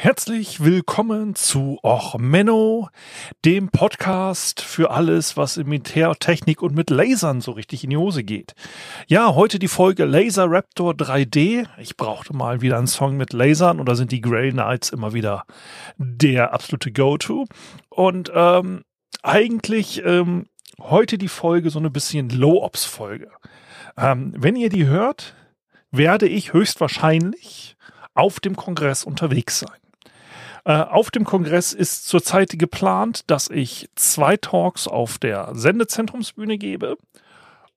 Herzlich willkommen zu Och Menno, dem Podcast für alles, was in Militärtechnik und mit Lasern so richtig in die Hose geht. Ja, heute die Folge Laser Raptor 3D. Ich brauchte mal wieder einen Song mit Lasern oder sind die Grey Knights immer wieder der absolute Go-To. Und ähm, eigentlich ähm, heute die Folge so eine bisschen Low-Ops-Folge. Ähm, wenn ihr die hört, werde ich höchstwahrscheinlich auf dem Kongress unterwegs sein. Äh, auf dem Kongress ist zurzeit geplant, dass ich zwei Talks auf der Sendezentrumsbühne gebe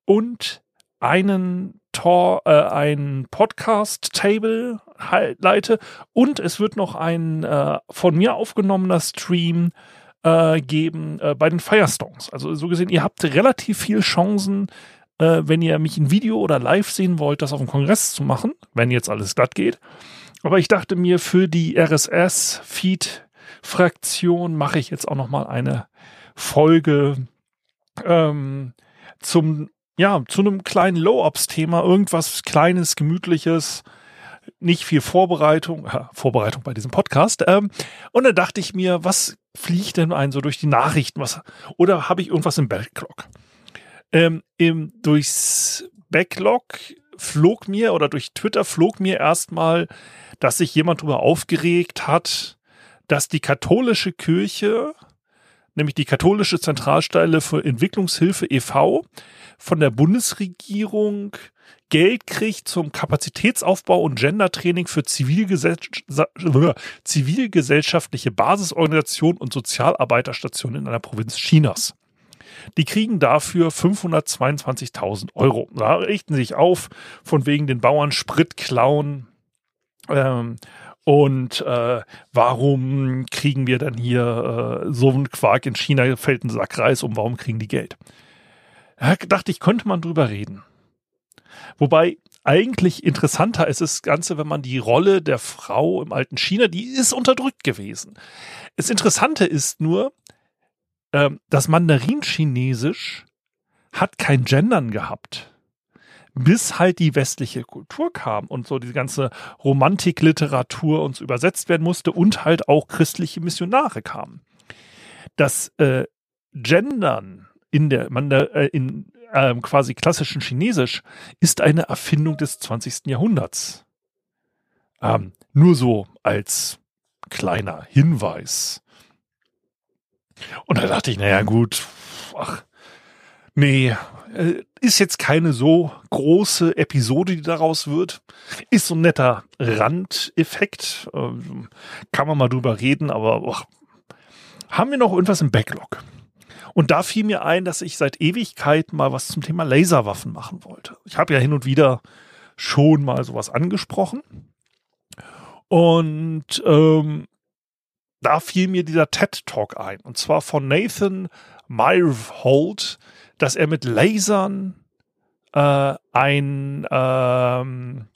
und einen Tor, äh, ein Podcast-Table halt leite und es wird noch ein äh, von mir aufgenommener Stream äh, geben äh, bei den Firestones. Also so gesehen, ihr habt relativ viel Chancen, äh, wenn ihr mich in Video oder live sehen wollt, das auf dem Kongress zu machen, wenn jetzt alles glatt geht. Aber ich dachte mir, für die RSS-Feed-Fraktion mache ich jetzt auch noch mal eine Folge ähm, zum, ja, zu einem kleinen Low-Ops-Thema. Irgendwas Kleines, Gemütliches, nicht viel Vorbereitung, äh, Vorbereitung bei diesem Podcast. Ähm, und dann dachte ich mir, was fliegt denn ein so durch die Nachrichten? Was, oder habe ich irgendwas im Backlog? Ähm, im, durchs Backlog flog mir oder durch Twitter flog mir erstmal dass sich jemand darüber aufgeregt hat, dass die katholische Kirche, nämlich die katholische Zentralstelle für Entwicklungshilfe e.V., von der Bundesregierung Geld kriegt zum Kapazitätsaufbau und Gendertraining für Zivilgesell zivilgesellschaftliche Basisorganisationen und Sozialarbeiterstationen in einer Provinz Chinas. Die kriegen dafür 522.000 Euro. Da richten sich auf, von wegen den Bauern Sprit klauen, ähm, und äh, warum kriegen wir dann hier äh, so einen Quark in China, fällt ein Sack Reis um, warum kriegen die Geld? Da dachte ich, könnte man drüber reden. Wobei eigentlich interessanter ist das Ganze, wenn man die Rolle der Frau im alten China, die ist unterdrückt gewesen. Das Interessante ist nur, äh, das Mandarin-Chinesisch hat kein Gendern gehabt bis halt die westliche Kultur kam und so die ganze Romantikliteratur uns übersetzt werden musste und halt auch christliche Missionare kamen. Das äh, Gendern in der, man, äh, in äh, quasi klassischen Chinesisch ist eine Erfindung des 20. Jahrhunderts. Ähm, nur so als kleiner Hinweis. Und da dachte ich, naja, gut, ach, nee, äh, ist jetzt keine so große Episode, die daraus wird. Ist so ein netter Randeffekt. Ähm, kann man mal drüber reden, aber och, haben wir noch irgendwas im Backlog? Und da fiel mir ein, dass ich seit Ewigkeit mal was zum Thema Laserwaffen machen wollte. Ich habe ja hin und wieder schon mal sowas angesprochen. Und ähm, da fiel mir dieser TED-Talk ein. Und zwar von Nathan Meyerhold, dass er mit Lasern äh, ein, ähm,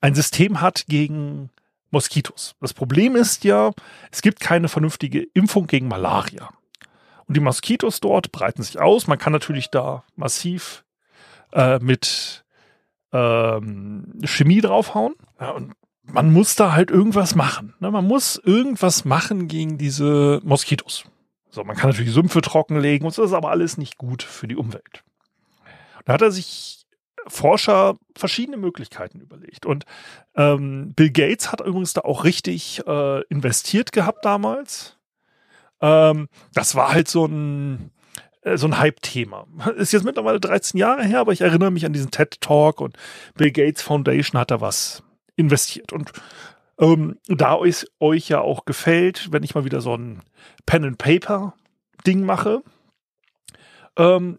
ein System hat gegen Moskitos. Das Problem ist ja, es gibt keine vernünftige Impfung gegen Malaria. Und die Moskitos dort breiten sich aus. Man kann natürlich da massiv äh, mit ähm, Chemie draufhauen. Ja, und man muss da halt irgendwas machen. Ne? Man muss irgendwas machen gegen diese Moskitos. So, man kann natürlich Sümpfe trockenlegen und so, das ist aber alles nicht gut für die Umwelt. Da hat er sich Forscher verschiedene Möglichkeiten überlegt. Und ähm, Bill Gates hat übrigens da auch richtig äh, investiert gehabt damals. Ähm, das war halt so ein, äh, so ein Hype-Thema. Ist jetzt mittlerweile 13 Jahre her, aber ich erinnere mich an diesen TED-Talk und Bill Gates Foundation hat da was investiert. Und ähm, da es euch ja auch gefällt, wenn ich mal wieder so ein Pen and Paper Ding mache, ähm,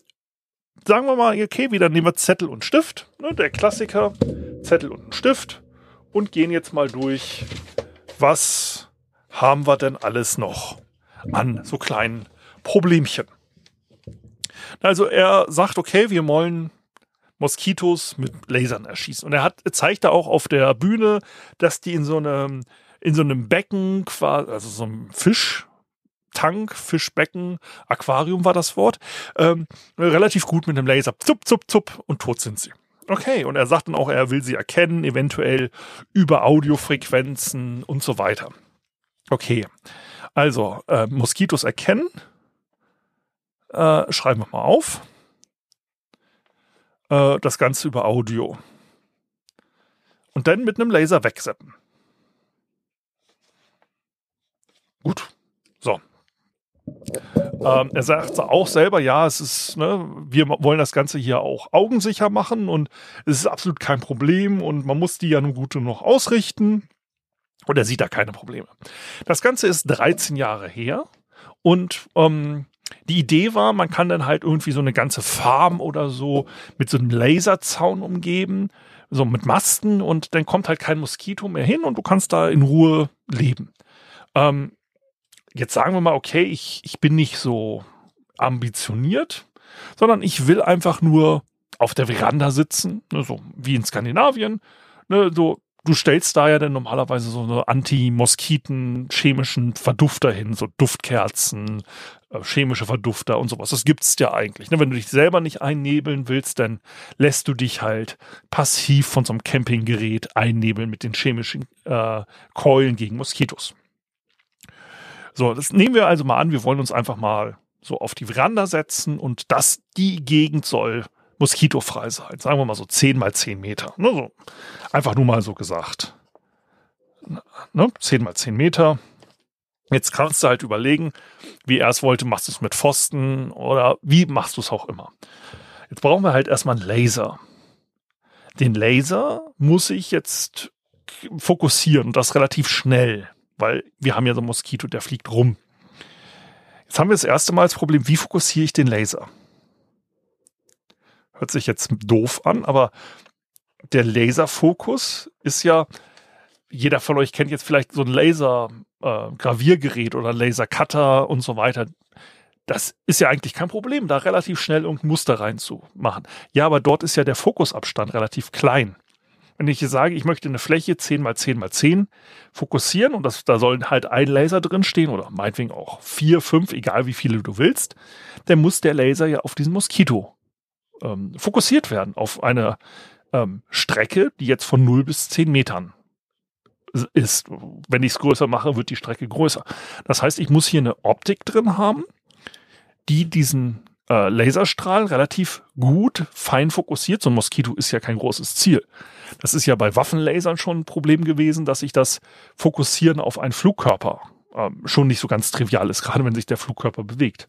sagen wir mal, okay, wieder nehmen wir Zettel und Stift, ne, der Klassiker, Zettel und Stift und gehen jetzt mal durch, was haben wir denn alles noch an so kleinen Problemchen. Also er sagt, okay, wir wollen Moskitos mit Lasern erschießen. Und er hat, zeigt da auch auf der Bühne, dass die in so einem, in so einem Becken, also so einem Fischtank, Fischbecken, Aquarium war das Wort, ähm, relativ gut mit einem Laser, zup, zup, zup, und tot sind sie. Okay, und er sagt dann auch, er will sie erkennen, eventuell über Audiofrequenzen und so weiter. Okay, also äh, Moskitos erkennen, äh, schreiben wir mal auf. Äh, das Ganze über Audio. Und dann mit einem Laser wegseppen. Gut. So. Ähm, er sagt auch selber, ja, es ist, ne, wir wollen das Ganze hier auch augensicher machen und es ist absolut kein Problem und man muss die ja nun gut noch ausrichten. Und er sieht da keine Probleme. Das Ganze ist 13 Jahre her und ähm, die Idee war, man kann dann halt irgendwie so eine ganze Farm oder so mit so einem Laserzaun umgeben, so mit Masten und dann kommt halt kein Moskito mehr hin und du kannst da in Ruhe leben. Ähm, jetzt sagen wir mal, okay, ich, ich bin nicht so ambitioniert, sondern ich will einfach nur auf der Veranda sitzen, ne, so wie in Skandinavien, ne, so du stellst da ja dann normalerweise so eine Anti-Moskiten chemischen Verdufter hin, so Duftkerzen, äh, chemische Verdufter und sowas. Das gibt's ja eigentlich. Ne? Wenn du dich selber nicht einnebeln willst, dann lässt du dich halt passiv von so einem Campinggerät einnebeln mit den chemischen äh, Keulen gegen Moskitos. So, das nehmen wir also mal an. Wir wollen uns einfach mal so auf die Veranda setzen und das, die Gegend soll moskitofrei sein. Sagen wir mal so 10 mal 10 Meter. Ne, so. Einfach nur mal so gesagt. Ne, 10 mal 10 Meter. Jetzt kannst du halt überlegen, wie er es wollte, machst du es mit Pfosten oder wie machst du es auch immer. Jetzt brauchen wir halt erstmal einen Laser. Den Laser muss ich jetzt fokussieren und das relativ schnell, weil wir haben ja so ein Moskito, der fliegt rum. Jetzt haben wir das erste Mal das Problem, wie fokussiere ich den Laser? Hört sich jetzt doof an, aber der Laserfokus ist ja, jeder von euch kennt jetzt vielleicht so ein Laser-Graviergerät äh, oder Lasercutter und so weiter. Das ist ja eigentlich kein Problem, da relativ schnell irgendein Muster reinzumachen. Ja, aber dort ist ja der Fokusabstand relativ klein. Wenn ich hier sage, ich möchte eine Fläche 10 mal 10 mal 10 fokussieren und das, da sollen halt ein Laser drin stehen oder meinetwegen auch vier, fünf, egal wie viele du willst, dann muss der Laser ja auf diesen Moskito ähm, fokussiert werden auf eine ähm, Strecke, die jetzt von 0 bis 10 Metern ist. Wenn ich es größer mache, wird die Strecke größer. Das heißt, ich muss hier eine Optik drin haben, die diesen äh, Laserstrahl relativ gut fein fokussiert. So ein Moskito ist ja kein großes Ziel. Das ist ja bei Waffenlasern schon ein Problem gewesen, dass sich das Fokussieren auf einen Flugkörper äh, schon nicht so ganz trivial ist, gerade wenn sich der Flugkörper bewegt.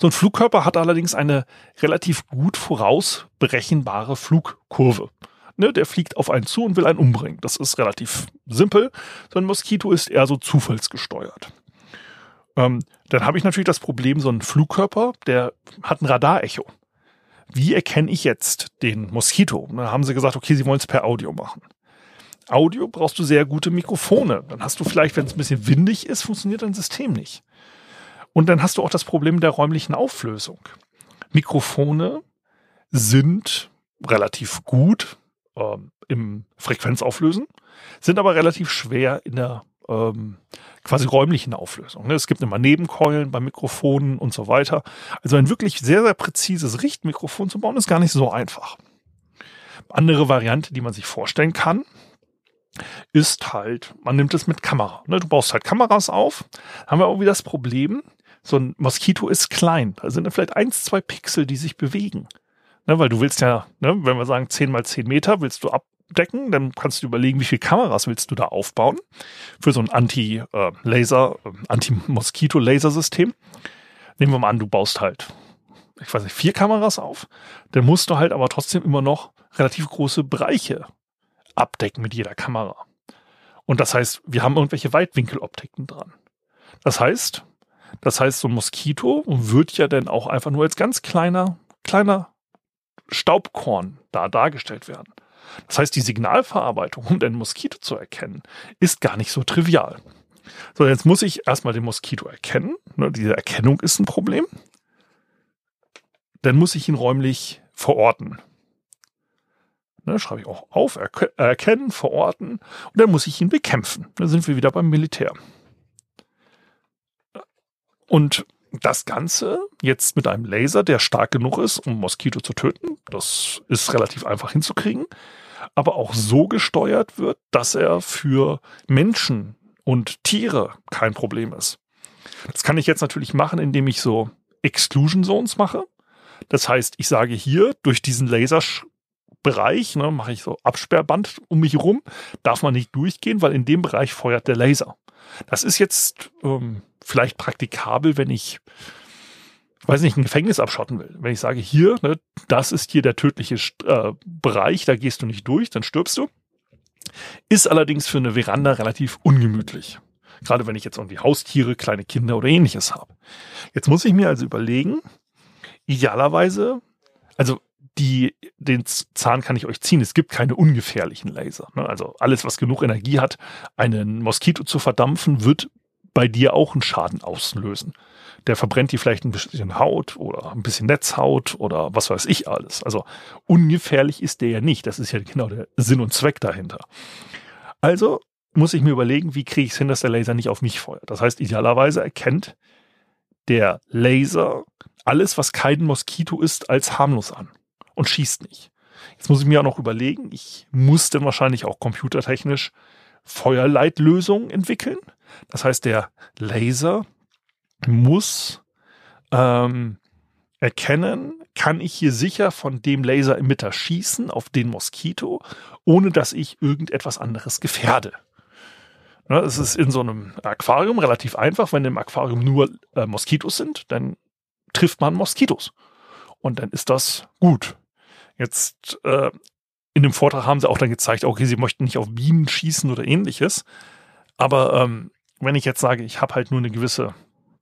So ein Flugkörper hat allerdings eine relativ gut vorausberechenbare Flugkurve. Ne, der fliegt auf einen zu und will einen umbringen. Das ist relativ simpel. So ein Moskito ist eher so zufallsgesteuert. Ähm, dann habe ich natürlich das Problem, so ein Flugkörper, der hat ein Radarecho. Wie erkenne ich jetzt den Moskito? Da haben sie gesagt, okay, sie wollen es per Audio machen. Audio brauchst du sehr gute Mikrofone. Dann hast du vielleicht, wenn es ein bisschen windig ist, funktioniert dein System nicht. Und dann hast du auch das Problem der räumlichen Auflösung. Mikrofone sind relativ gut ähm, im Frequenzauflösen, sind aber relativ schwer in der ähm, quasi räumlichen Auflösung. Ne? Es gibt immer Nebenkeulen bei Mikrofonen und so weiter. Also ein wirklich sehr, sehr präzises Richtmikrofon zu bauen, ist gar nicht so einfach. Andere Variante, die man sich vorstellen kann, ist halt, man nimmt es mit Kamera. Ne? Du baust halt Kameras auf. Haben wir wieder das Problem, so ein Moskito ist klein. Da sind vielleicht eins, zwei Pixel, die sich bewegen. Ne, weil du willst ja, ne, wenn wir sagen 10 mal 10 Meter, willst du abdecken, dann kannst du überlegen, wie viele Kameras willst du da aufbauen für so ein Anti-Laser, äh, Anti-Moskito-Lasersystem. Nehmen wir mal an, du baust halt, ich weiß nicht, vier Kameras auf. Dann musst du halt aber trotzdem immer noch relativ große Bereiche abdecken mit jeder Kamera. Und das heißt, wir haben irgendwelche Weitwinkeloptiken dran. Das heißt, das heißt, so ein Moskito wird ja dann auch einfach nur als ganz kleiner, kleiner Staubkorn da dargestellt werden. Das heißt, die Signalverarbeitung, um den Moskito zu erkennen, ist gar nicht so trivial. So, jetzt muss ich erstmal den Moskito erkennen. Ne, diese Erkennung ist ein Problem. Dann muss ich ihn räumlich verorten. Ne, schreibe ich auch auf, erke erkennen, verorten und dann muss ich ihn bekämpfen. Dann sind wir wieder beim Militär. Und das Ganze jetzt mit einem Laser, der stark genug ist, um Moskito zu töten, das ist relativ einfach hinzukriegen, aber auch so gesteuert wird, dass er für Menschen und Tiere kein Problem ist. Das kann ich jetzt natürlich machen, indem ich so Exclusion Zones mache. Das heißt, ich sage hier, durch diesen Laserbereich ne, mache ich so Absperrband um mich herum, darf man nicht durchgehen, weil in dem Bereich feuert der Laser. Das ist jetzt ähm, vielleicht praktikabel, wenn ich, weiß nicht, ein Gefängnis abschotten will. Wenn ich sage, hier, ne, das ist hier der tödliche äh, Bereich, da gehst du nicht durch, dann stirbst du. Ist allerdings für eine Veranda relativ ungemütlich. Gerade wenn ich jetzt irgendwie Haustiere, kleine Kinder oder ähnliches habe. Jetzt muss ich mir also überlegen, idealerweise, also die, den Zahn kann ich euch ziehen. Es gibt keine ungefährlichen Laser. Ne? Also alles, was genug Energie hat, einen Moskito zu verdampfen, wird bei dir auch einen Schaden auslösen. Der verbrennt dir vielleicht ein bisschen Haut oder ein bisschen Netzhaut oder was weiß ich alles. Also ungefährlich ist der ja nicht. Das ist ja genau der Sinn und Zweck dahinter. Also muss ich mir überlegen, wie kriege ich es hin, dass der Laser nicht auf mich feuert. Das heißt, idealerweise erkennt der Laser alles, was kein Moskito ist, als harmlos an und schießt nicht. Jetzt muss ich mir auch noch überlegen, ich muss dann wahrscheinlich auch computertechnisch Feuerleitlösungen entwickeln. Das heißt, der Laser muss ähm, erkennen, kann ich hier sicher von dem Laseremitter schießen auf den Moskito, ohne dass ich irgendetwas anderes gefährde. Ne, es ist in so einem Aquarium relativ einfach. Wenn im Aquarium nur äh, Moskitos sind, dann trifft man Moskitos. Und dann ist das gut. Jetzt äh, in dem Vortrag haben sie auch dann gezeigt, okay, sie möchten nicht auf Bienen schießen oder ähnliches. Aber ähm, wenn ich jetzt sage, ich habe halt nur eine gewisse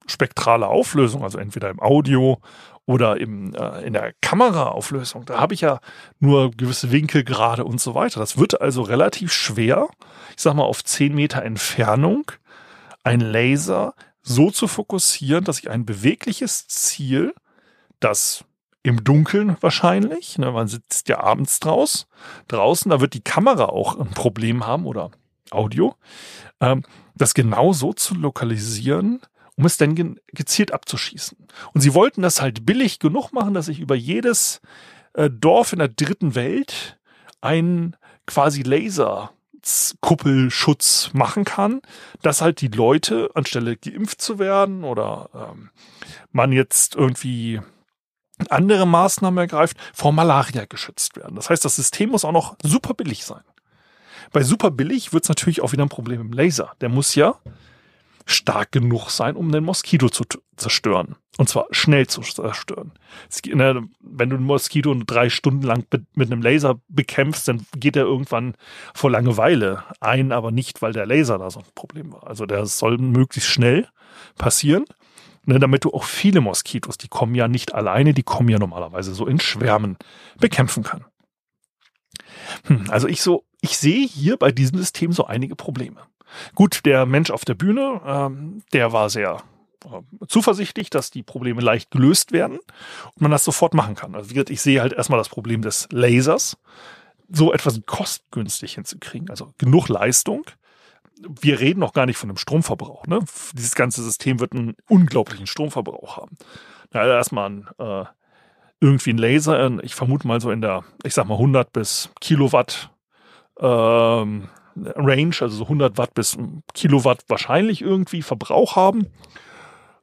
spektrale Auflösung, also entweder im Audio oder im, äh, in der Kameraauflösung, da habe ich ja nur gewisse Winkel gerade und so weiter. Das wird also relativ schwer, ich sag mal auf 10 Meter Entfernung, ein Laser so zu fokussieren, dass ich ein bewegliches Ziel, das im Dunkeln wahrscheinlich, ne, man sitzt ja abends draus, draußen, da wird die Kamera auch ein Problem haben oder Audio, ähm, das genau so zu lokalisieren, um es dann ge gezielt abzuschießen. Und sie wollten das halt billig genug machen, dass ich über jedes äh, Dorf in der dritten Welt einen quasi Laserkuppelschutz machen kann, dass halt die Leute, anstelle geimpft zu werden oder ähm, man jetzt irgendwie andere Maßnahmen ergreift, vor Malaria geschützt werden. Das heißt, das System muss auch noch super billig sein. Bei super billig wird es natürlich auch wieder ein Problem im Laser. Der muss ja stark genug sein, um den Moskito zu zerstören. Und zwar schnell zu zerstören. Ne, wenn du einen Moskito drei Stunden lang mit einem Laser bekämpfst, dann geht er irgendwann vor Langeweile ein, aber nicht, weil der Laser da so ein Problem war. Also der soll möglichst schnell passieren, ne, damit du auch viele Moskitos, die kommen ja nicht alleine, die kommen ja normalerweise so in Schwärmen, bekämpfen kann. Hm, also ich so, ich sehe hier bei diesem System so einige Probleme. Gut, der Mensch auf der Bühne, ähm, der war sehr äh, zuversichtlich, dass die Probleme leicht gelöst werden und man das sofort machen kann. Also ich sehe halt erstmal das Problem des Lasers, so etwas kostengünstig hinzukriegen, also genug Leistung. Wir reden noch gar nicht von dem Stromverbrauch. Ne? Dieses ganze System wird einen unglaublichen Stromverbrauch haben. Ja, also erstmal ein, äh, irgendwie ein Laser, ich vermute mal so in der, ich sag mal 100 bis Kilowatt ähm, Range, also so 100 Watt bis Kilowatt wahrscheinlich irgendwie Verbrauch haben.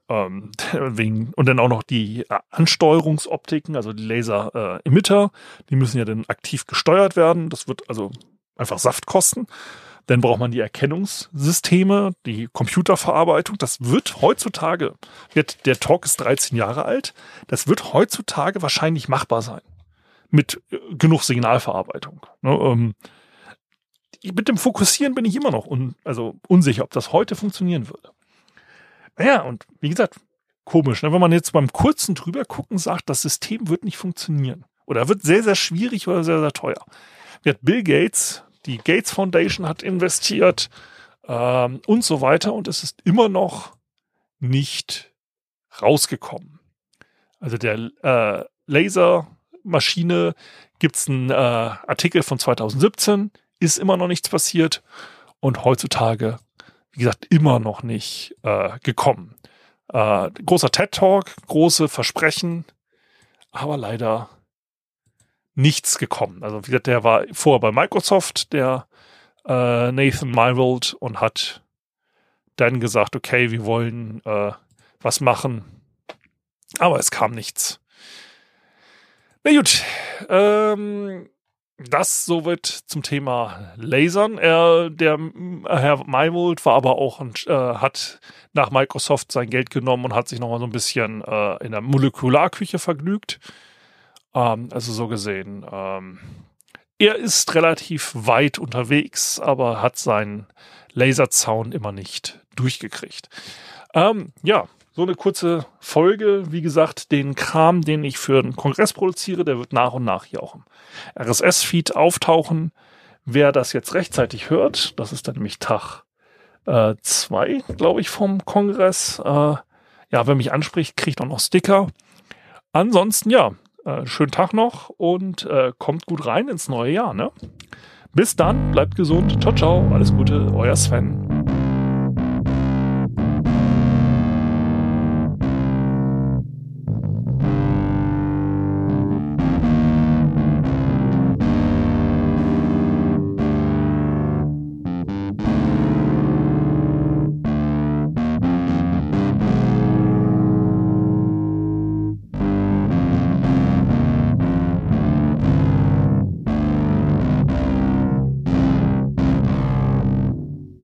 Ähm, und dann auch noch die äh, Ansteuerungsoptiken, also die Laser-Emitter, äh, die müssen ja dann aktiv gesteuert werden. Das wird also einfach Saft kosten. Dann braucht man die Erkennungssysteme, die Computerverarbeitung. Das wird heutzutage, wird, der Talk ist 13 Jahre alt, das wird heutzutage wahrscheinlich machbar sein. Mit äh, genug Signalverarbeitung. Ne, ähm, mit dem Fokussieren bin ich immer noch un, also unsicher, ob das heute funktionieren würde. Naja, und wie gesagt, komisch, ne? wenn man jetzt beim kurzen drüber gucken sagt, das System wird nicht funktionieren. Oder wird sehr, sehr schwierig oder sehr, sehr teuer. Wird Bill Gates, die Gates Foundation hat investiert ähm, und so weiter und es ist immer noch nicht rausgekommen. Also der äh, Laser Maschine gibt es einen äh, Artikel von 2017, ist immer noch nichts passiert und heutzutage, wie gesagt, immer noch nicht äh, gekommen. Äh, großer TED-Talk, große Versprechen, aber leider nichts gekommen. Also wie gesagt, der war vorher bei Microsoft, der äh, Nathan Myrold, und hat dann gesagt, okay, wir wollen äh, was machen. Aber es kam nichts. Na gut, ähm, das soweit zum Thema Lasern. Er, der Herr Maywold war aber auch und äh, hat nach Microsoft sein Geld genommen und hat sich nochmal so ein bisschen äh, in der Molekularküche vergnügt. Ähm, also so gesehen. Ähm, er ist relativ weit unterwegs, aber hat seinen Laserzaun immer nicht durchgekriegt. Ähm, ja, so eine kurze Folge. Wie gesagt, den Kram, den ich für den Kongress produziere, der wird nach und nach hier auch im RSS-Feed auftauchen. Wer das jetzt rechtzeitig hört, das ist dann nämlich Tag 2, äh, glaube ich, vom Kongress. Äh, ja, wer mich anspricht, kriegt auch noch Sticker. Ansonsten, ja, äh, schönen Tag noch und äh, kommt gut rein ins neue Jahr. Ne? Bis dann, bleibt gesund. Ciao, ciao, alles Gute, euer Sven.